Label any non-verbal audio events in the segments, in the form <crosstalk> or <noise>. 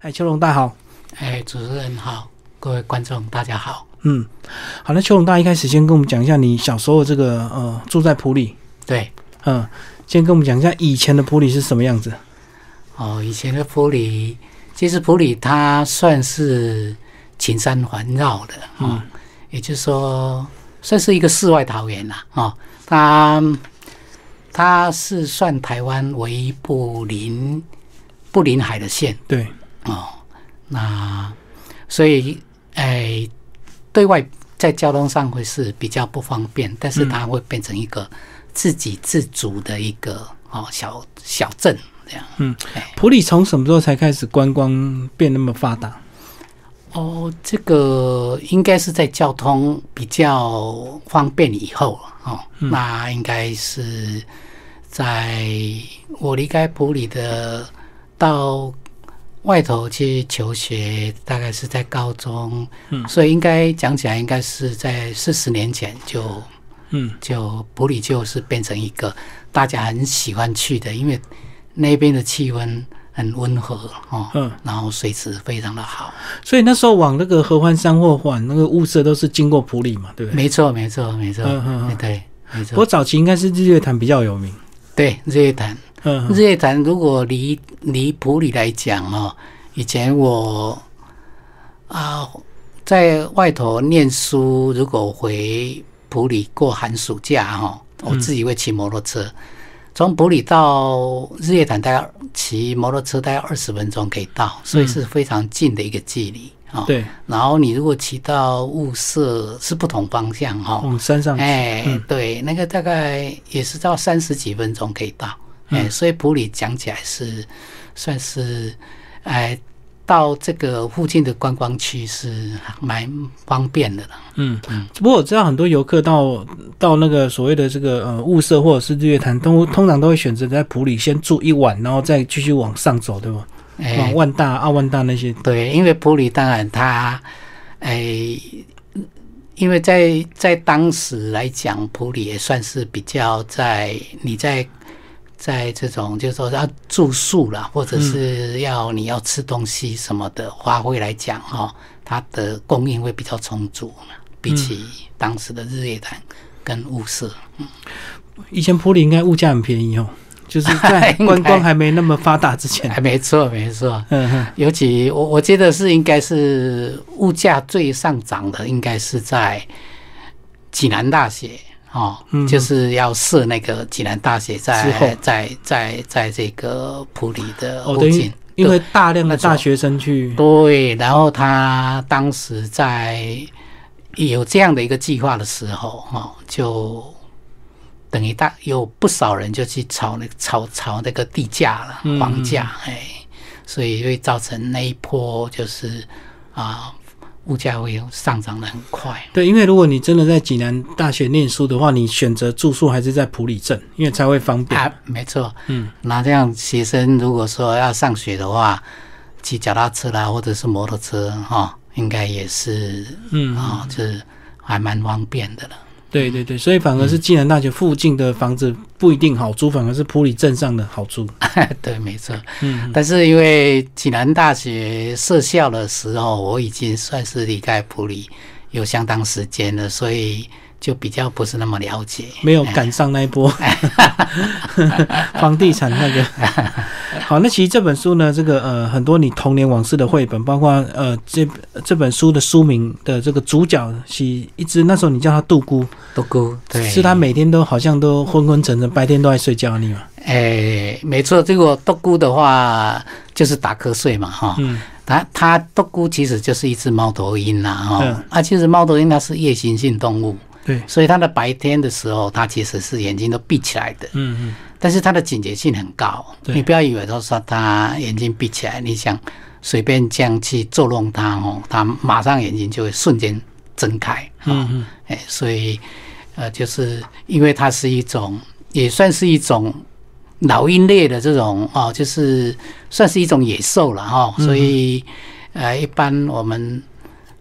哎，邱龙大好，哎，主持人好，各位观众大家好。嗯，好，那邱龙大一开始先跟我们讲一下你小时候这个呃住在普里，对，嗯，先跟我们讲一下以前的普里是什么样子。哦，以前的普里，其实普里它算是群山环绕的，嗯，也就是说算是一个世外桃源啦，哦，它它是算台湾唯一不临不临海的县，对，哦，那所以哎，对外在交通上会是比较不方便，但是它会变成一个自给自足的一个哦小小镇这样。嗯，普里从什么时候才开始观光变那么发达？哦，这个应该是在交通比较方便以后哦，那应该是在我离开普里的到外头去求学，大概是在高中，嗯，所以应该讲起来，应该是在四十年前就，嗯，就普里就是变成一个大家很喜欢去的，因为那边的气温。很温和哦，嗯，然后水质非常的好，所以那时候往那个合欢山或往那个雾社都是经过普里嘛，对不对？没错，没错，没错，嗯嗯，对，没错。不过早期应该是日月潭比较有名，对，日月潭，嗯，日月潭如果离离普里来讲哦，以前我啊在外头念书，如果回普里过寒暑假哈，我自己会骑摩托车。从普里到日月潭，大概骑摩托车大概二十分钟可以到，所以是非常近的一个距离哦。对。然后你如果骑到雾社，是不同方向哈。往山上。哎，对，那个大概也是到三十几分钟可以到。哎，所以普里讲起来是算是哎。到这个附近的观光区是蛮方便的了。嗯嗯，不过我知道很多游客到到那个所谓的这个呃雾社或者是日月潭，都通常都会选择在普里先住一晚，然后再继续往上走，对吧？往万大、阿万大那些。对，因为普里当然它，哎，因为在在当时来讲，普里也算是比较在你在。在这种就是说要住宿啦，或者是要你要吃东西什么的，花卉来讲哈，它的供应会比较充足比起当时的日月潭跟雾社。嗯，以前普里应该物价很便宜哦，就是在 <laughs> 观光还没那么发达之前。<laughs> 没错，没错。嗯哼，尤其我我觉得是应该是物价最上涨的，应该是在济南大学。哦，就是要设那个济南大学在在在在这个普里的附近，因为大量的大学生去。对，然后他当时在有这样的一个计划的时候，哈，就等于大有不少人就去炒那个炒炒那个地价了，房价，哎，所以会造成那一波就是啊。物价会上涨的很快。对，因为如果你真的在济南大学念书的话，你选择住宿还是在普里镇，因为才会方便。啊，没错。嗯，那这样学生如果说要上学的话，骑脚踏车啦，或者是摩托车哈，应该也是，嗯啊，就是还蛮方便的了。对对对，所以反而是暨南大学附近的房子不一定好租，反而是普里镇上的好租。<laughs> 对，没错。嗯，但是因为暨南大学设校的时候，我已经算是离开普里有相当时间了，所以。就比较不是那么了解，没有赶上那一波 <laughs> 房地产那个。好，那其实这本书呢，这个呃很多你童年往事的绘本，包括呃这这本书的书名的这个主角是一只那时候你叫它杜姑，杜姑，对，是它每天都好像都昏昏沉沉，白天都在睡觉，你嘛？哎，没错，这个杜姑的话就是打瞌睡嘛，哈。嗯。它它杜姑其实就是一只猫头鹰呐，哈。啊，其实猫头鹰它是夜行性动物。对，所以它的白天的时候，它其实是眼睛都闭起来的。嗯嗯。但是它的警觉性很高，你不要以为说它眼睛闭起来，你想随便这样去捉弄它哦，它马上眼睛就会瞬间睁开。嗯嗯。哎，所以呃，就是因为它是一种，也算是一种老鹰类的这种哦，就是算是一种野兽了哈。所以呃，一般我们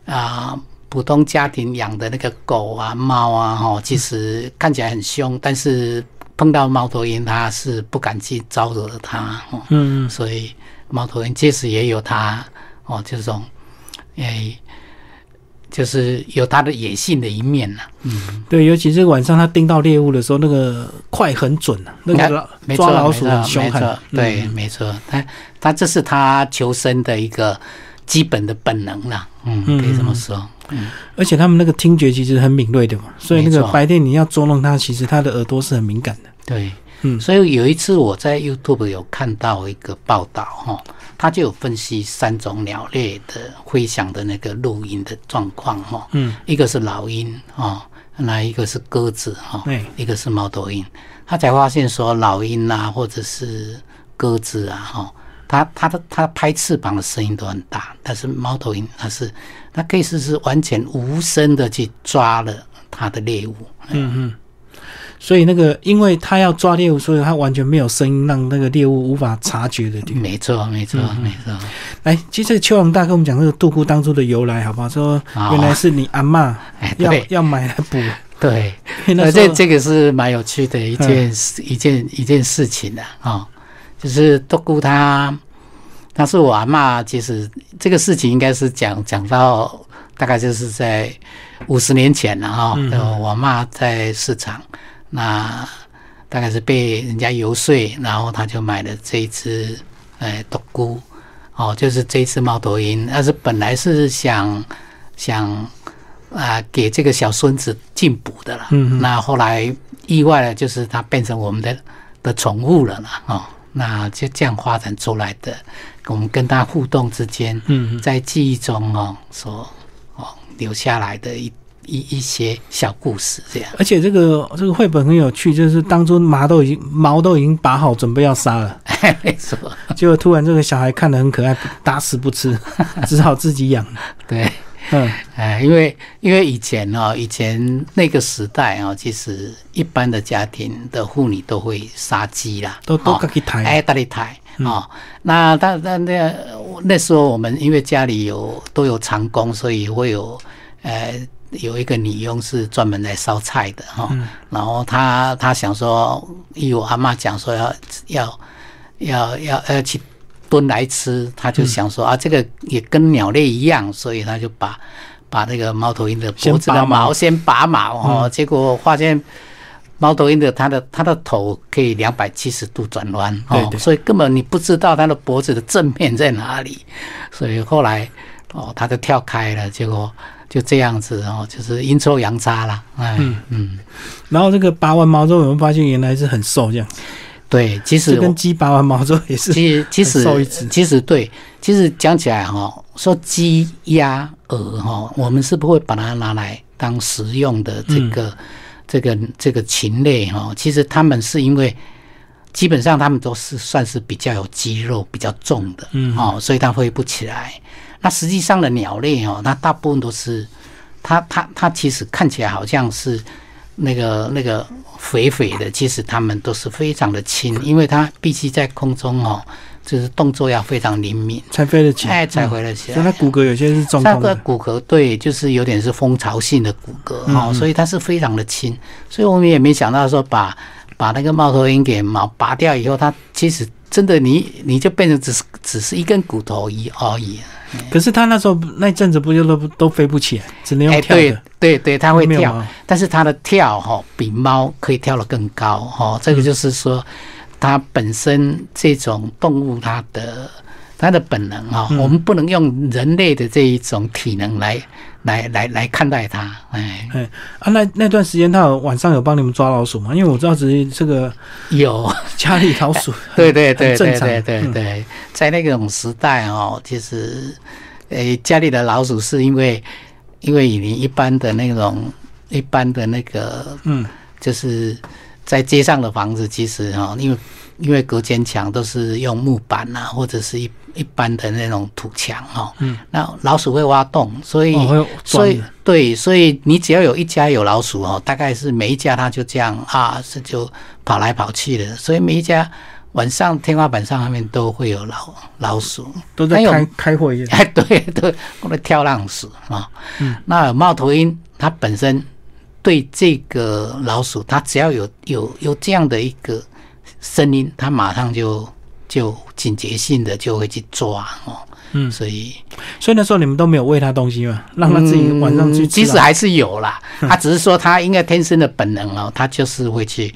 啊。普通家庭养的那个狗啊、猫啊，哈，其实看起来很凶，但是碰到猫头鹰，它是不敢去招惹它，嗯，所以猫头鹰，其实也有它哦，这种诶。就是有它的野性的一面呐，嗯，对，尤其是晚上它盯到猎物的时候，那个快很准啊，那个抓老鼠很凶狠，对，没错，它它这是它求生的一个基本的本能啦，嗯，可以这么说，嗯，而且他们那个听觉其实很敏锐的嘛，所以那个白天你要捉弄它，其实它的耳朵是很敏感的，对，嗯，所以有一次我在 YouTube 有看到一个报道哈。他就有分析三种鸟类的飞翔的那个录音的状况哈，嗯，一个是老鹰啊，那一个是鸽子哈，一个是猫头鹰，他才发现说老鹰啊或者是鸽子啊哈，它它的它拍翅膀的声音都很大，但是猫头鹰它是它可以是是完全无声的去抓了他的猎物，嗯嗯。所以那个，因为他要抓猎物，所以他完全没有声音，让那个猎物无法察觉的。没错，没错，没错。来，其实邱王大跟我们讲这个杜姑当初的由来，好不好？说原来是你阿妈要要买来补。对，<laughs> 那这这个是蛮有趣的一件一件一件事情的啊。就是杜姑她，她是我阿妈。其实这个事情应该是讲讲到大概就是在五十年前了哈。我阿妈在市场。那大概是被人家游说，然后他就买了这一只，呃，独孤，哦，就是这一只猫头鹰。但是本来是想想啊，给这个小孙子进补的了。嗯那后来意外的就是它变成我们的的宠物了嘛，哦，那就这样发展出来的。我们跟他互动之间，嗯，在记忆中哦，所哦留下来的一。一一些小故事这样，而且这个这个绘本很有趣，就是当初毛都已经毛都已经拔好，准备要杀了，没错。结果突然这个小孩看得很可爱，打死不吃，<laughs> 只好自己养。对，嗯，哎，因为因为以前哦，以前那个时代哦，其实一般的家庭的妇女都会杀鸡啦，都都自己抬，哎，自己抬哦。那但但那那时候我们因为家里有都有长工，所以会有呃。有一个女佣是专门来烧菜的哈，然后她她想说，因为我阿妈讲说要要要要要去蹲来吃，她就想说啊，这个也跟鸟类一样，所以她就把把那个猫头鹰的脖子的毛先拔毛哦，结果发现猫头鹰的它的它的头可以两百七十度转弯哦，所以根本你不知道它的脖子的正面在哪里，所以后来哦，它就跳开了，结果。就这样子哦，就是阴错阳差啦。哎，嗯，然后这个拔完毛之后，我们发现原来是很瘦这样。对，其实跟鸡拔完毛之后也是，其实其实其实对，其实讲起来哈，说鸡鸭鹅哈，我们是不会把它拿来当食用的这个这个这个禽类哈。其实他们是因为基本上他们都是算是比较有肌肉比较重的，嗯，哦，所以它飞不起来。那实际上的鸟类哦，它大部分都是，它它它其实看起来好像是那个那个肥肥的，其实它们都是非常的轻，因为它必须在空中哦，就是动作要非常灵敏才飞得起，哎，才飞得起来。所以它骨骼有些是中空的。骨骼对，就是有点是蜂巢性的骨骼哈，所以它是非常的轻。所以我们也没想到说把把那个猫头鹰给毛拔掉以后，它其实真的你你就变成只是只是一根骨头一而已。可是他那时候那阵子不就都都飞不起来，只能用跳的。对对对，他会跳，但是他的跳哈比猫可以跳得更高哈。这个就是说，它本身这种动物它的它的本能哈，我们不能用人类的这一种体能来来来来看待它。哎哎啊，那那段时间他有晚上有帮你们抓老鼠吗？因为我知道只是这个有家里老鼠，<laughs> 对对对对对对对，在那种时代哦，其实。诶，家里的老鼠是因为，因为你一般的那种一般的那个，嗯，就是在街上的房子，其实哈，因为因为隔间墙都是用木板呐，或者是一一般的那种土墙哈，嗯，那老鼠会挖洞，所以所以对，所以你只要有一家有老鼠哦，大概是每一家它就这样啊，是就跑来跑去的，所以每一家。晚上天花板上上面都会有老老鼠，都在开开会。<laughs> 哎，对对，我们跳浪鼠啊。嗯，那猫头鹰它本身对这个老鼠，它只要有有有这样的一个声音，它马上就就警觉性的就会去抓哦。嗯，所以所以那时候你们都没有喂它东西嘛，让它自己晚上去。其实还是有啦，它只是说它应该天生的本能哦，它就是会去。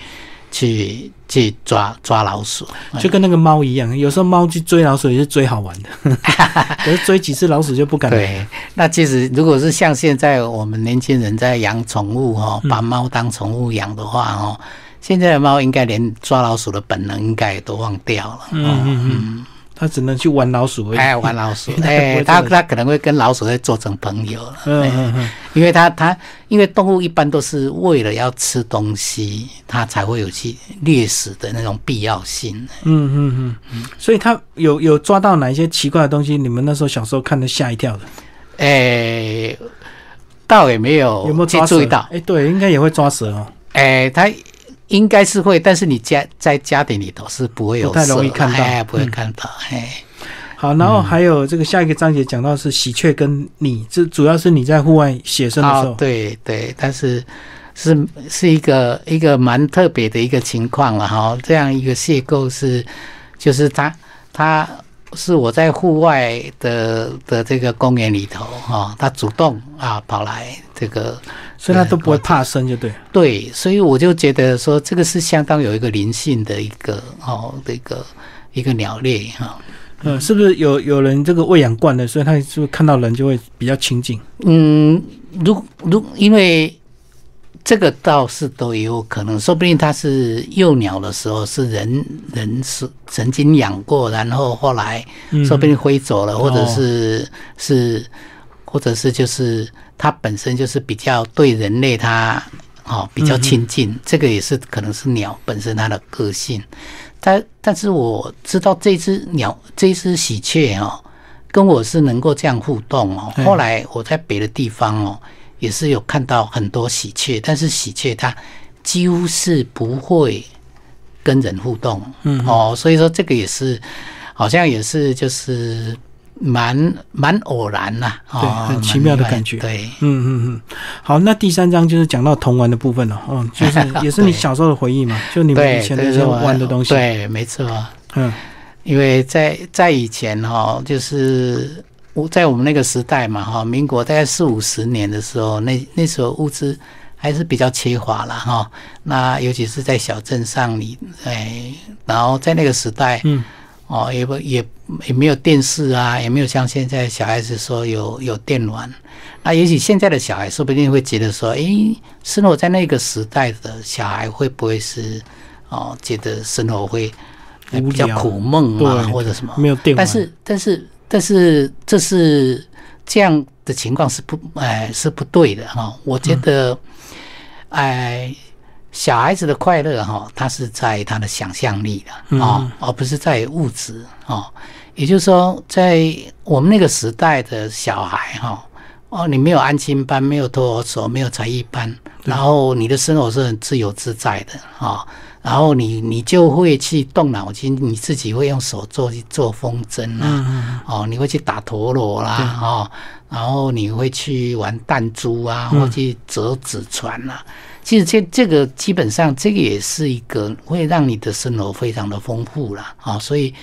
去去抓抓老鼠，就跟那个猫一样，有时候猫去追老鼠也是追好玩的，<laughs> 可是追几次老鼠就不敢。对，那其实如果是像现在我们年轻人在养宠物哦，把猫当宠物养的话哦，现在的猫应该连抓老鼠的本能应该都忘掉了。嗯嗯嗯。它只能去玩老鼠，哎，玩老鼠，<laughs> 哎，他他可能会跟老鼠会做成朋友，嗯。嗯嗯，因为他他因为动物一般都是为了要吃东西，它才会有去猎食的那种必要性，嗯嗯嗯，所以他有有抓到哪一些奇怪的东西？你们那时候小时候看的吓一跳的，哎，倒也没有，有没有注意到？哎，对，应该也会抓蛇哦，哎，它。应该是会，但是你家在家庭里头是不会有，不太容易看到，不会看到。哎，好，然后还有这个下一个章节讲到是喜鹊跟你，这主要是你在户外写生的时候，对对，但是是是一个一个蛮特别的一个情况了哈。这样一个邂逅是，就是他他。是我在户外的的这个公园里头哈，他主动啊跑来这个，所以他都不会怕生，就对。对，所以我就觉得说这个是相当有一个灵性的一个哦，这个一个鸟类哈。嗯，是不是有有人这个喂养惯了，所以他是不是看到人就会比较亲近？嗯，如如因为。这个倒是都有可能，说不定它是幼鸟的时候是人人是曾经养过，然后后来说不定飞走了，或者是是，或者是就是它本身就是比较对人类它哦比较亲近，这个也是可能是鸟本身它的个性。但但是我知道这只鸟这只喜鹊哦，跟我是能够这样互动哦。后来我在别的地方哦。也是有看到很多喜鹊，但是喜鹊它几乎是不会跟人互动，嗯。哦，所以说这个也是好像也是就是蛮蛮偶然呐，对，很奇妙的感觉，对，嗯嗯嗯。好，那第三章就是讲到童玩的部分了，嗯，就是 <laughs> 也是你小时候的回忆嘛，就你们以前那时候玩的东西，对，没错，嗯，因为在在以前哈，就是。在我们那个时代嘛，哈，民国大概四五十年的时候，那那时候物资还是比较缺乏了，哈。那尤其是在小镇上，你哎，然后在那个时代，嗯，哦，也不也也没有电视啊，也没有像现在小孩子说有有电暖。那也许现在的小孩说不定会觉得说，哎，生活在那个时代的小孩会不会是哦，觉得生活会比较苦闷啊，或者什么？没有电暖，但是但是。但是这是这样的情况是不哎是不对的哈，我觉得哎小孩子的快乐哈，他是在他的想象力的啊，而不是在物质啊。也就是说，在我们那个时代的小孩哈，哦，你没有安亲班，没有托儿所，没有才艺班，然后你的生活是很自由自在的啊。然后你你就会去动脑筋，你自己会用手做去做风筝啊，哦，你会去打陀螺啦，哦，然后你会去玩弹珠啊，或去折纸船呐。其实这这个基本上这个也是一个会让你的生活非常的丰富啦啊。所以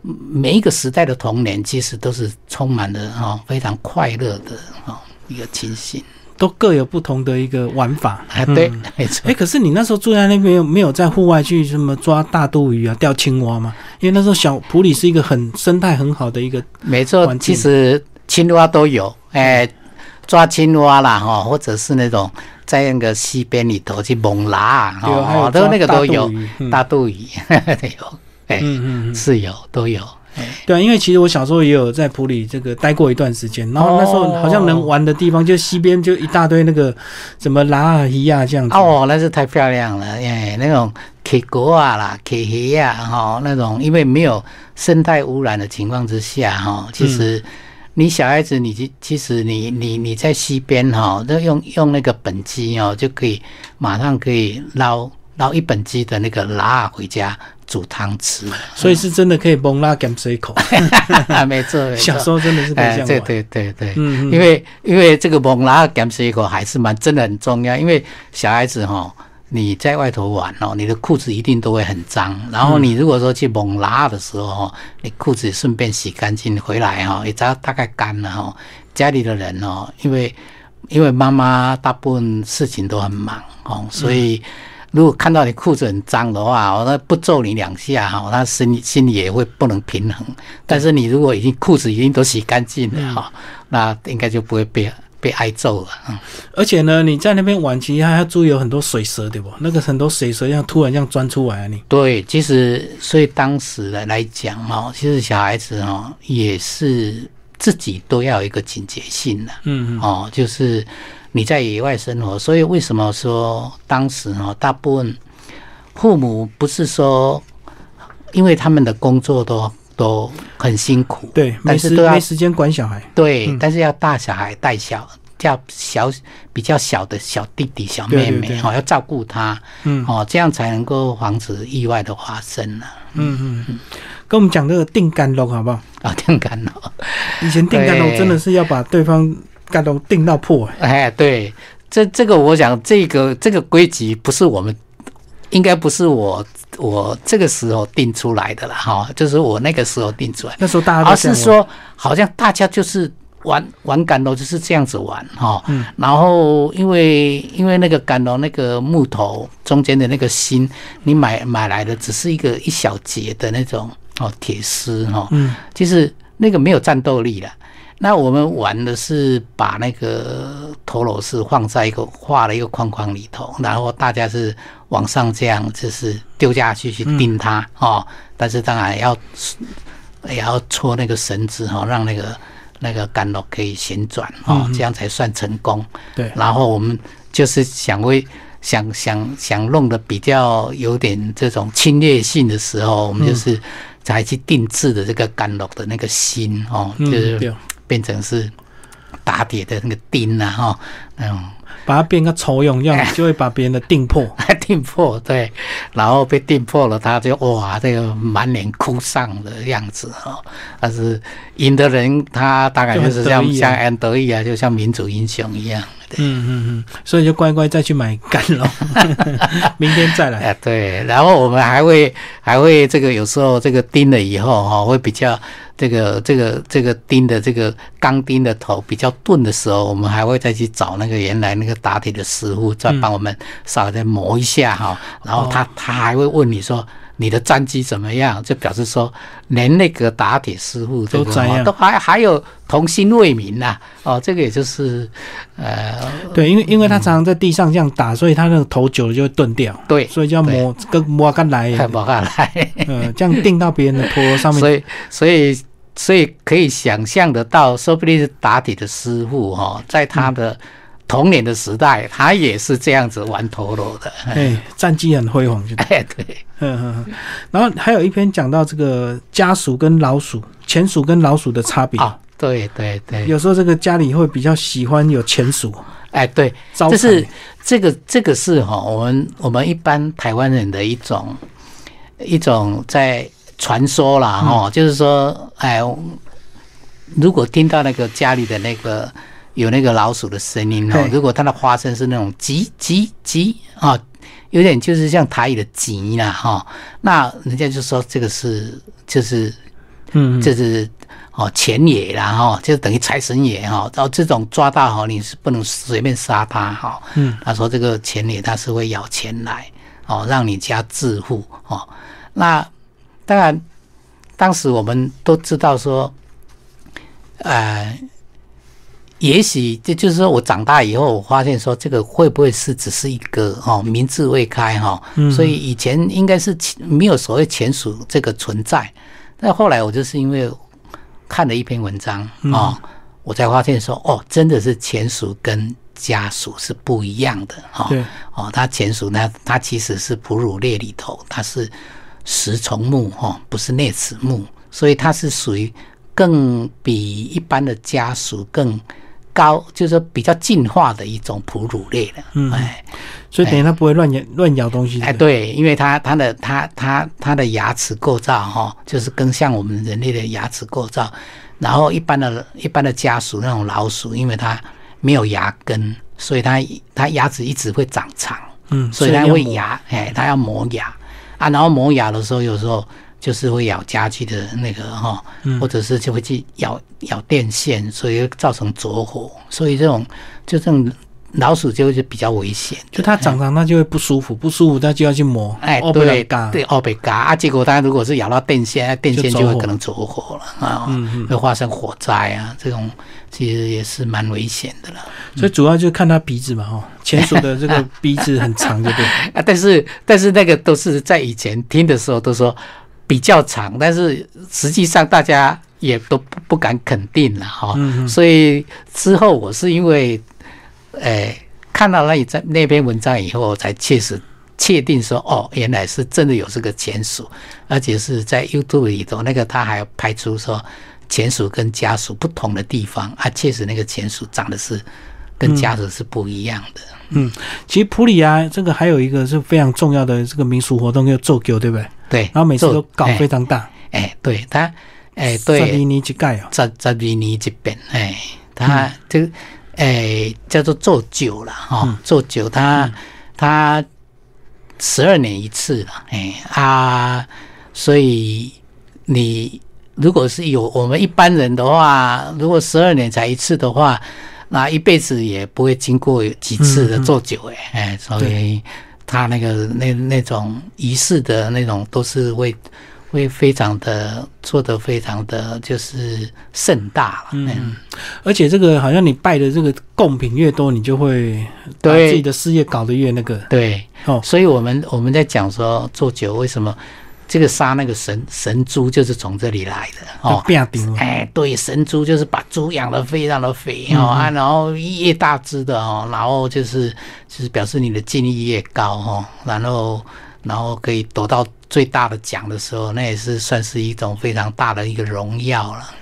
每一个时代的童年其实都是充满了哈非常快乐的啊一个情形。都各有不同的一个玩法，啊，对，没错。哎，可是你那时候住在那边，没有在户外去什么抓大肚鱼啊、钓青蛙吗？因为那时候小普里是一个很生态很好的一个，没错。其实青蛙都有，哎，抓青蛙啦，哈，或者是那种在那个溪边里头去猛拉，哦，都那个都有大肚鱼，<laughs> 有，哎，是有，都有。对啊，因为其实我小时候也有在普里这个待过一段时间，然后那时候好像能玩的地方就西边就一大堆那个什么拉尔伊亚这样子。哦，那是太漂亮了，哎，那种 K 国啊啦，K 黑啊哈，那种因为没有生态污染的情况之下哈，其实你小孩子你其其实你你你在西边哈，都用用那个本机哦，就可以马上可以捞捞一本机的那个拉回家。煮汤吃，所以是真的可以蒙拉减水口，<laughs> 没错。小时候真的是这样对对对对，嗯，因为因为这个蒙拉减水口还是蛮真的很重要，因为小孩子哈，你在外头玩哦，你的裤子一定都会很脏。然后你如果说去猛拉的时候，你裤子顺便洗干净回来哈，也大大概干了哈。家里的人哦，因为因为妈妈大部分事情都很忙哦，所以如果看到你裤子很脏的话，我那不揍你两下哈，他心里心里也会不能平衡。但是你如果已经裤子已经都洗干净了哈，那应该就不会被。被挨揍了，嗯，而且呢，你在那边玩，其实还要注意有很多水蛇，对不？那个很多水蛇，像突然这样钻出来，你对，其实所以当时来来讲哈，其实小孩子哈也是自己都要有一个警觉性的，嗯嗯，哦，就是你在野外生活，所以为什么说当时哦，大部分父母不是说，因为他们的工作都。都很辛苦，对，但是都要没时间管小孩，对，但是要大小孩带小，叫小比较小的小弟弟、小妹妹，哦，要照顾他，嗯，哦，这样才能够防止意外的发生呢。嗯嗯嗯，跟我们讲这个定干笼好不好？啊，定干笼，以前定干笼真的是要把对方干笼定到破。哎，对，这这个我想，这个这个规矩不是我们，应该不是我。我这个时候定出来的了哈，就是我那个时候定出来。那时候大家，而是说好像大家就是玩玩杆楼就是这样子玩哈。嗯。然后因为因为那个杆楼那个木头中间的那个芯，你买买来的只是一个一小节的那种哦铁丝哈。嗯。其实那个没有战斗力了。那我们玩的是把那个陀螺是放在一个画了一个框框里头，然后大家是往上这样就是丢下去去钉它哦。但是当然要也要搓那个绳子哈，让那个那个杆螺可以旋转哦，这样才算成功。对。然后我们就是想为想想想弄的比较有点这种侵略性的时候，我们就是才去定制的这个杆螺的那个芯哦，就是。变成是打铁的那个钉啊，哈，那种把它变个抽用，这样就会把别人的钉破，<laughs> 钉破，对，然后被钉破了，他就哇，这个满脸哭丧的样子哈。但是赢的人，他大概就是像像安德义啊，就像民族英雄一样。嗯嗯嗯，所以就乖乖再去买干了，<laughs> 明天再来。哎，对，然后我们还会还会这个有时候这个钉了以后哈，会比较这个这个这个钉的这个钢钉的头比较钝的时候，我们还会再去找那个原来那个打铁的师傅，再帮我们稍微再磨一下哈。然后他他还会问你说。你的战绩怎么样？就表示说，连那个打铁师傅都这样，都还还有童心未泯呐。哦，这个也就是，呃，对，因为因为他常常在地上这样打，所以他那个头久了就会钝掉。对，所以就要磨跟磨干来，磨干来，<laughs> 嗯，<laughs> 这样钉到别人的坡上面。所以，所以，所以可以想象得到，说不定是打铁的师傅哈，在他的。童年的时代，他也是这样子玩陀螺的，哎，战绩很辉煌，就哎对，嗯嗯，然后还有一篇讲到这个家鼠跟老鼠、钱鼠跟老鼠的差别。啊，对对对，有时候这个家里会比较喜欢有钱鼠，哎对，这是这个这个是哈，我们我们一般台湾人的一种一种在传说啦哈，就是说哎，如果听到那个家里的那个。有那个老鼠的声音哦，如果它的花声是那种叽叽叽啊，有点就是像台语的叽啦哈，那人家就说这个是就是嗯，这是哦钱野啦哈，就等于财神爷哈，然后这种抓到哈，你是不能随便杀它哈。嗯，他说这个钱野它是会咬钱来哦，让你家致富哦。那当然，当时我们都知道说，呃。也许这就是说我长大以后，我发现说这个会不会是只是一个哦，名字未开哈，所以以前应该是没有所谓前鼠这个存在。但后来我就是因为看了一篇文章啊，我才发现说哦，真的是前鼠跟家属是不一样的哈。哦，它钱鼠呢，它其实是哺乳类里头，它是食虫目哈，不是啮齿目，所以它是属于更比一般的家属更。高就是比较进化的一种哺乳类的，嗯，哎，所以等于它不会乱咬乱咬东西，哎，对，因为它它的它它它的牙齿构造哈，就是更像我们人类的牙齿构造。然后一般的一般的家鼠那种老鼠，因为它没有牙根，所以它它牙齿一直会长长嗯，所以它会牙，哎，它要磨。牙啊，然后磨牙的时候，有时候就是会咬家具的那个哈，或者是就会去咬咬电线，所以造成着火，所以这种就这种。老鼠就会比较危险，就它长长，它就会不舒服，不舒服它就要去磨。哎，对，对，奥贝嘎啊，结果它如果是咬到电线，电线就会可能着火了啊，会发生火灾啊，这种其实也是蛮危险的了。所以主要就是看它鼻子嘛，哈，前鼠的这个 <laughs> 鼻子很长，对不对？啊，但是但是那个都是在以前听的时候都说比较长，但是实际上大家也都不不敢肯定了哈。所以之后我是因为。哎，看到那一在那篇文章以后，才确实确定说，哦，原来是真的有这个钱鼠，而且是在 YouTube 里头，那个他还拍出说钱鼠跟家属不同的地方，啊，确实那个钱鼠长得是跟家鼠是不一样的。嗯，其实普里亚，这个还有一个是非常重要的这个民俗活动叫做酒，对不对？对，然后每次都搞非常大。哎，对他，哎，对，十二年一盖哦，十十二年一遍，哎，他这。诶，叫做做酒了哈，做酒，他他十二年一次了，哎啊，所以你如果是有我们一般人的话，如果十二年才一次的话，那一辈子也不会经过几次的做酒，哎哎，所以他那个那那种仪式的那种都是会。会非常的做的非常的就是盛大了，嗯，而且这个好像你拜的这个贡品越多，你就会把自己的事业搞得越那个，对，哦，所以我们我们在讲说做酒为什么这个杀那个神神猪就是从这里来的哦，哎，对，神猪就是把猪养的非常的肥哦啊，然后越大只的哦，然后就是就是表示你的精力越高哦，然后然后可以得到。最大的奖的时候，那也是算是一种非常大的一个荣耀了。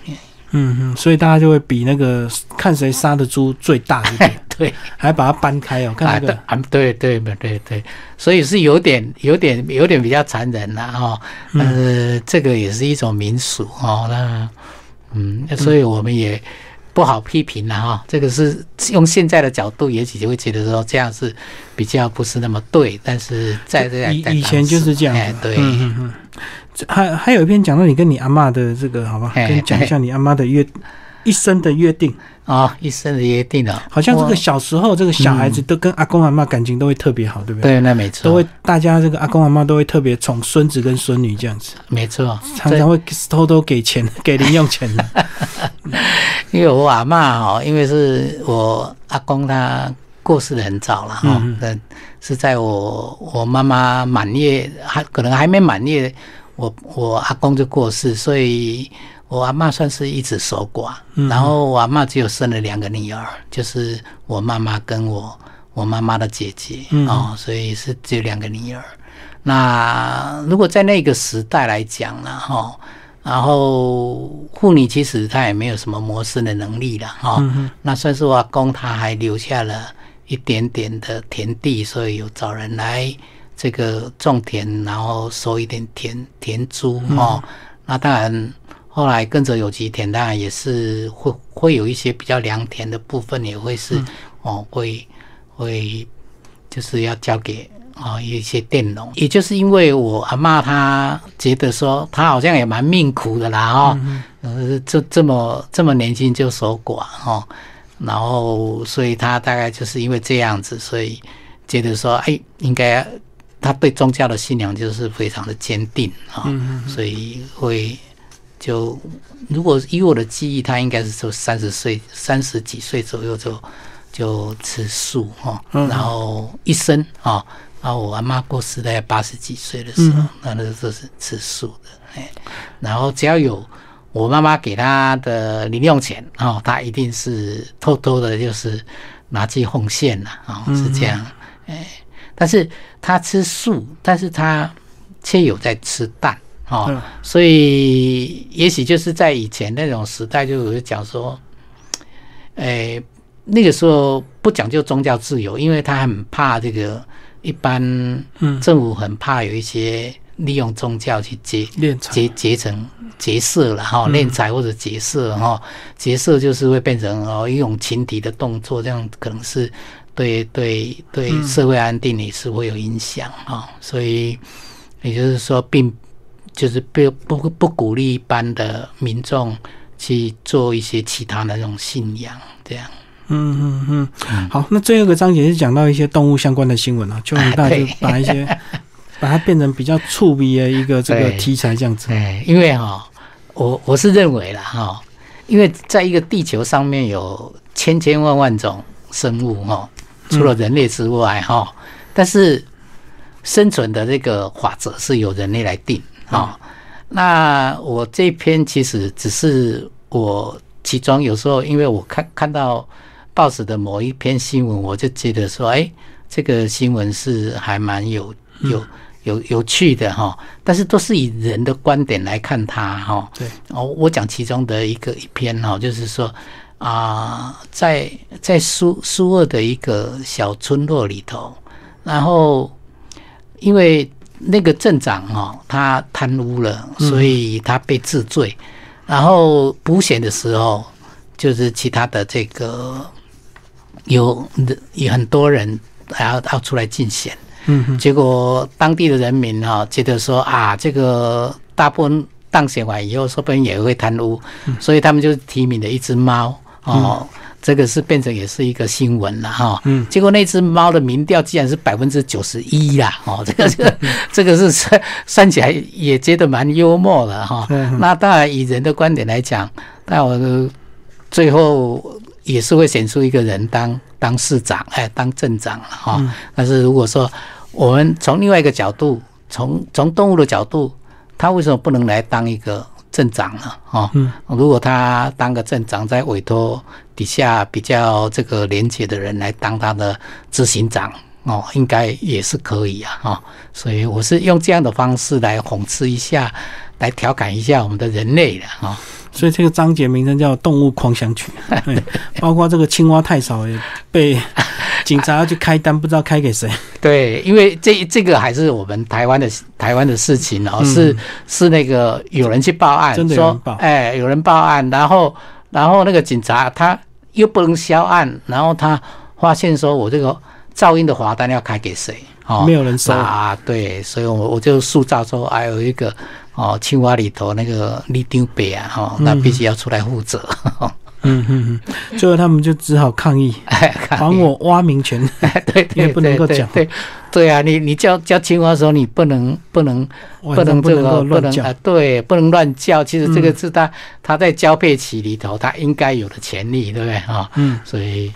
嗯嗯，所以大家就会比那个看谁杀的猪最大一点，<laughs> 对，还把它搬开哦，看那个，啊，对对对对对，所以是有点有点有点比较残忍了哈。呃，这个也是一种民俗哦。那嗯，所以我们也。不好批评了哈，这个是用现在的角度，也许就会觉得说这样是比较不是那么对。但是在这以以前就是这样，哎对。还还有一篇讲到你跟你阿妈的这个，好吧，跟你讲一下你阿妈的约一生的约定。啊，一生的约定啊，好像这个小时候，这个小孩子都跟阿公阿妈感情都会特别好，对不对？对，那没错，都会大家这个阿公阿妈都会特别宠孙子跟孙女这样子，没错，常常会偷偷给钱给零用钱的。<laughs> 因为我阿妈哦，因为是我阿公他过世的很早了哈，嗯，是在我我妈妈满月还可能还没满月，我我阿公就过世，所以。我阿妈算是一直守寡，然后我阿妈只有生了两个女儿，就是我妈妈跟我我妈妈的姐姐哦，所以是只有两个女儿。那如果在那个时代来讲呢，哈，然后妇女其实她也没有什么谋生的能力了，哈。那算是我阿公他还留下了一点点的田地，所以有找人来这个种田，然后收一点田田租，哦。那当然。后来跟着有机田，当然也是会会有一些比较良田的部分，也会是哦，会会就是要交给啊一些佃农。也就是因为我阿妈她觉得说，她好像也蛮命苦的啦，哈，呃，这这么这么年轻就守寡哈，然后所以他大概就是因为这样子，所以觉得说，哎，应该他对宗教的信仰就是非常的坚定啊，所以会。就如果以我的记忆，他应该是说三十岁、三十几岁左右就就吃素哈，然后一生啊，然后我阿妈过世在八十几岁的时候，那那时候是吃素的，哎，然后只要有我妈妈给他的零用钱哦，他一定是偷偷的，就是拿去奉献了啊，是这样，哎，但是他吃素，但是他却有在吃蛋。哦，所以也许就是在以前那种时代，就有讲说，诶，那个时候不讲究宗教自由，因为他很怕这个一般政府很怕有一些利用宗教去结结结成结社了哈，敛财或者结社哈，结社就是会变成哦一种群体的动作，这样可能是。对对对社会安定也是会有影响哈。所以也就是说，并就是不不不鼓励一般的民众去做一些其他的那种信仰这样。嗯嗯嗯。好，那最后一个章节是讲到一些动物相关的新闻啊，就大家就把一些把它变成比较触鼻的一个这个题材这样子。哎，因为哈，我我是认为了哈。因为在一个地球上面有千千万万种生物哈，除了人类之外哈，但是生存的这个法则是由人类来定啊。那我这篇其实只是我其中有时候，因为我看看到报纸的某一篇新闻，我就觉得说，哎，这个新闻是还蛮有有。有有趣的哈，但是都是以人的观点来看它哈。对，哦，我讲其中的一个一篇哈，就是说啊，在在苏苏俄的一个小村落里头，然后因为那个镇长哈，他贪污了，所以他被治罪，然后补选的时候，就是其他的这个有有很多人还要要出来竞选。嗯，结果当地的人民哈觉得说啊，这个大部分当选完以后，说不定也会贪污，所以他们就提名了一只猫哦，这个是变成也是一个新闻了哈。嗯，结果那只猫的民调竟然是百分之九十一啦，哦，这个 <laughs> 这个这个是算算起来也觉得蛮幽默的哈。那当然以人的观点来讲，那我最后也是会选出一个人当。当市长，哎，当镇长了哈。但是如果说我们从另外一个角度，从从动物的角度，他为什么不能来当一个镇长呢？哦，如果他当个镇长，在委托底下比较这个廉洁的人来当他的执行长，哦，应该也是可以啊，哈。所以我是用这样的方式来讽刺一下，来调侃一下我们的人类的哈。所以这个章节名称叫《动物狂想曲》，<laughs> 包括这个青蛙太少也被警察要去开单，不知道开给谁。<laughs> 对，因为这这个还是我们台湾的台湾的事情哦，是是那个有人去报案，说哎有人报案，然后然后那个警察他又不能销案，然后他发现说我这个噪音的罚单要开给谁？哦，没有人收啊。对，所以我我就塑造说还有一个。哦，青蛙里头那个立丢北啊，哈，那必须要出来负责。<laughs> 嗯嗯嗯，最后他们就只好抗议，<laughs> 还我蛙民权。<laughs> 对对不能够讲。对对啊，你你叫叫青蛙的时候，你不能不能不能这个不能啊，对，不能乱叫。其实这个是他他在交配期里头他应该有的权利，对不对啊？嗯，所以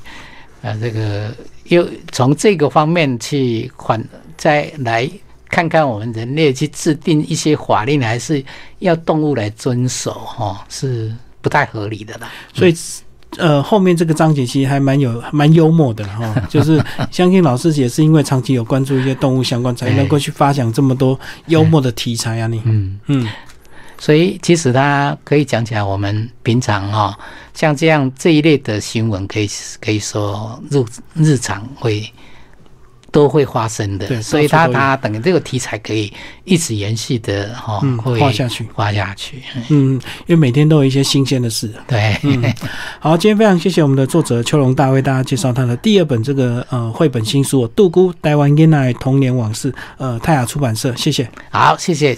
啊，这个又从这个方面去缓再来。看看我们人类去制定一些法令，还是要动物来遵守，哈，是不太合理的啦。所以，呃，后面这个章节其实还蛮有蛮幽默的，哈，<laughs> 就是相信老师也是因为长期有关注一些动物相关，才能够去发想这么多幽默的题材啊。你，嗯嗯，所以其实它可以讲起来，我们平常哈，像这样这一类的新闻，可以可以说日日常会。都会发生的，所以他他等于这个题材可以一直延续的哈，会画下去，画下去。嗯，因为每天都有一些新鲜的事。对，好，今天非常谢谢我们的作者邱龙大为大家介绍他的第二本这个呃绘本新书《杜姑台湾囡奶童年往事》，呃泰雅出版社，谢谢。好，谢谢。